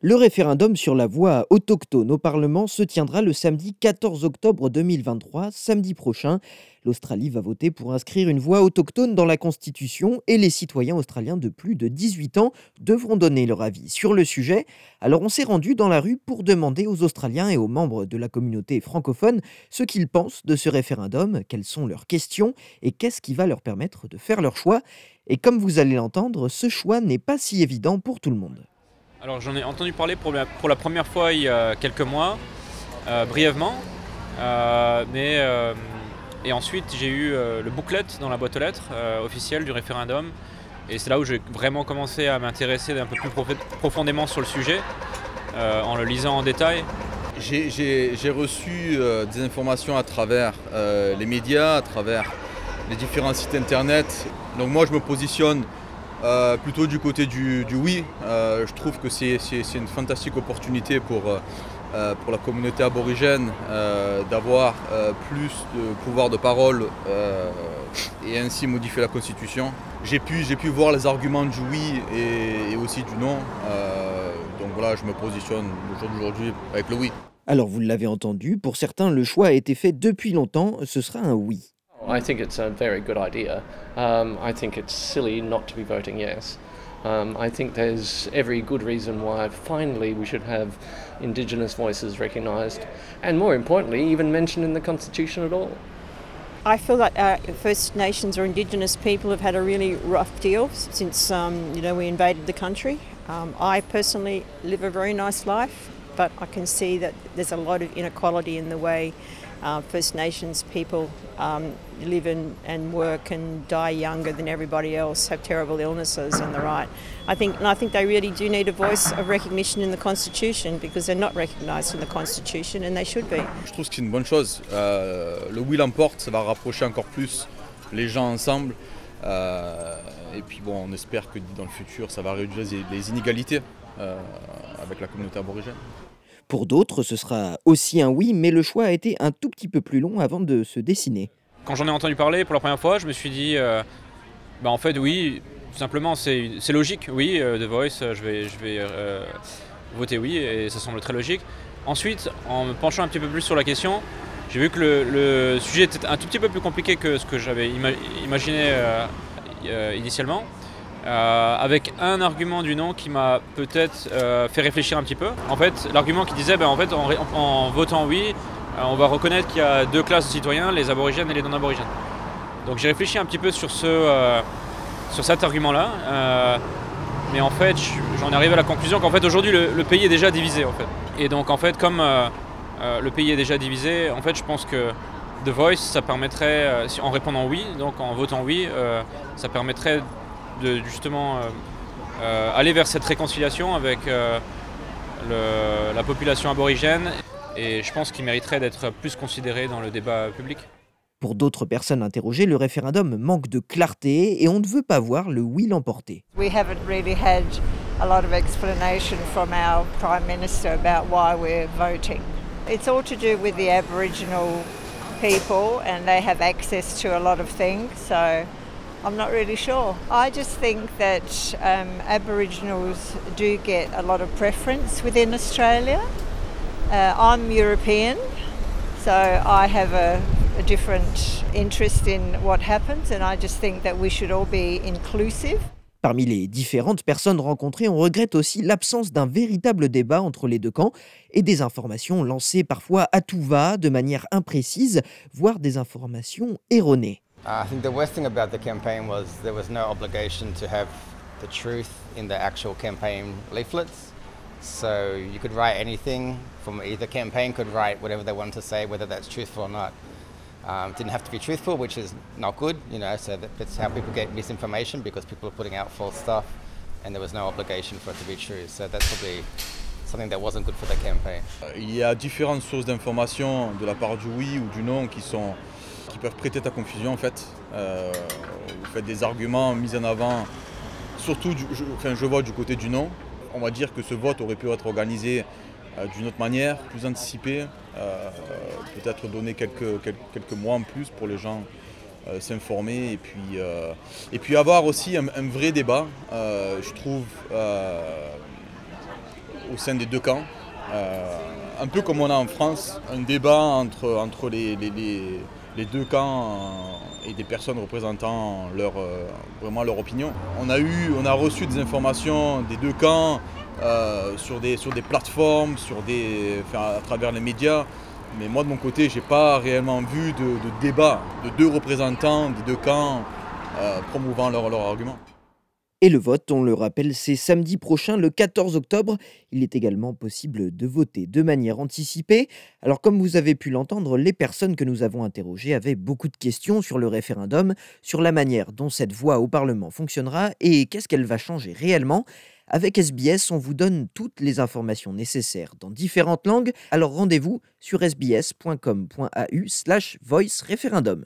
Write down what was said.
Le référendum sur la voix autochtone au Parlement se tiendra le samedi 14 octobre 2023, samedi prochain. L'Australie va voter pour inscrire une voix autochtone dans la Constitution et les citoyens australiens de plus de 18 ans devront donner leur avis sur le sujet. Alors on s'est rendu dans la rue pour demander aux Australiens et aux membres de la communauté francophone ce qu'ils pensent de ce référendum, quelles sont leurs questions et qu'est-ce qui va leur permettre de faire leur choix. Et comme vous allez l'entendre, ce choix n'est pas si évident pour tout le monde. Alors j'en ai entendu parler pour la, première fois il y a quelques mois, euh, brièvement. Euh, mais, euh, et ensuite j'ai eu le booklet dans la boîte aux lettres officielle du référendum. Et c'est là où j'ai vraiment commencé à m'intéresser un peu plus profondément sur le sujet, en le lisant en détail. J'ai reçu des informations à travers les médias, à travers les différents sites internet. Donc moi je me positionne euh, plutôt du côté du, oui, euh, je trouve que c'est une fantastique opportunité pour, euh, pour la communauté aborigène d'avoir plus de pouvoir de parole et ainsi modifier la constitution. J'ai pu, pu voir les arguments du oui et, et aussi du non. donc voilà, je me positionne aujourd'hui avec le oui. Alors vous l'avez entendu, pour certains le choix a été fait depuis longtemps, ce sera un oui. I think it's a very good idea. Um, I think it's silly not to be voting yes. Um, I think there's every good reason why finally we should have Indigenous voices recognised, and more importantly, even mentioned in the Constitution at all. I feel that uh, First Nations or Indigenous people have had a really rough deal since um, you know we invaded the country. Um, I personally live a very nice life, but I can see that there's a lot of inequality in the way uh, First Nations people um, live in, and work and die younger than everybody else, have terrible illnesses and the right. I think, and I think they really do need a voice of recognition in the Constitution because they're not recognised in the Constitution and they should be. Je trouve que c'est une bonne chose. Euh, le oui l'emporte, ça va rapprocher encore plus les gens ensemble. Euh, et puis bon, on espère que dans le futur, ça va réduire les inégalités euh, avec la communauté aborigène. Pour d'autres, ce sera aussi un oui, mais le choix a été un tout petit peu plus long avant de se dessiner. Quand j'en ai entendu parler pour la première fois, je me suis dit, euh, bah en fait oui, tout simplement c'est logique, oui, euh, The Voice, je vais, euh, voter oui, et ça semble très logique. Ensuite, en me penchant un petit peu plus sur la question, j'ai vu que le, sujet était un tout petit peu plus compliqué que ce que j'avais imaginé initialement. Euh, avec un argument du non qui m'a peut-être euh, fait réfléchir un petit peu. En fait, l'argument qui disait, ben, en fait, en, votant oui, euh, on va reconnaître qu'il y a deux classes de citoyens, les aborigènes et les non-aborigènes. Donc j'ai réfléchi un petit peu sur, ce, sur cet argument-là. mais en fait, j'en arrive à la conclusion qu'en fait, aujourd'hui, le, pays est déjà divisé. En fait. Et donc, en fait, comme le pays est déjà divisé, en fait, je pense que The Voice, ça permettrait, en répondant oui, donc en votant oui, ça permettrait de justement euh, euh, aller vers cette réconciliation avec euh, la population aborigène et je pense qu'il mériterait d'être plus considéré dans le débat public. Pour d'autres personnes interrogées, le référendum manque de clarté et on ne veut pas voir le oui l'emporter. We haven't really had a lot of explanation from our prime minister about why we're voting. It's all to do with the Aboriginal people and they have access to a lot of things, so I'm not really sure. I just think that um, Aboriginals do get a lot of preference within Australia. Uh, I'm European, so I have a, a different interest in what happens, and I just think that we should all be inclusive. Parmi les différentes personnes rencontrées, on regrette aussi l'absence d'un véritable débat entre les deux camps et des informations lancées parfois à tout va, de manière imprécise, voire des informations erronées. Uh, I think the worst thing about the campaign was there was no obligation to have the truth in the actual campaign leaflets. So you could write anything from either campaign could write whatever they wanted to say, whether that's truthful or not. Um, didn't have to be truthful, which is not good, you know. So that's how people get misinformation because people are putting out false stuff, and there was no obligation for it to be true. So that's probably something that wasn't good for the campaign. Il y a différentes sources d'information de la part du oui ou du non qui sont qui peuvent prêter ta confusion en fait. Euh, vous faites des arguments mis en avant, surtout je, enfin, je vois du côté du non. On va dire que ce vote aurait pu être organisé euh, d'une autre manière, plus anticipé, euh, peut-être donner quelques, quelques, mois en plus pour les gens s'informer et puis, et puis avoir aussi un, vrai débat. je trouve au sein des deux camps. un peu comme on a en France, un débat entre, entre les, deux camps et des personnes représentant leur, vraiment leur opinion. On a, reçu des informations des deux camps sur, des, sur des plateformes, à travers les médias. Mais moi de mon côté, je n'ai pas réellement vu de, débat de deux représentants des deux camps euh, promouvant leurs leur arguments. Et le vote, on le rappelle, c'est samedi prochain, le 14 octobre. Il est également possible de voter de manière anticipée. Alors comme vous avez pu l'entendre, les personnes que nous avons interrogées avaient beaucoup de questions sur le référendum, sur la manière dont cette voix au Parlement fonctionnera et qu'est-ce qu'elle va changer réellement. Avec SBS, on vous donne toutes les informations nécessaires dans différentes langues, alors rendez-vous sur sbs.com.au slash voice référendum.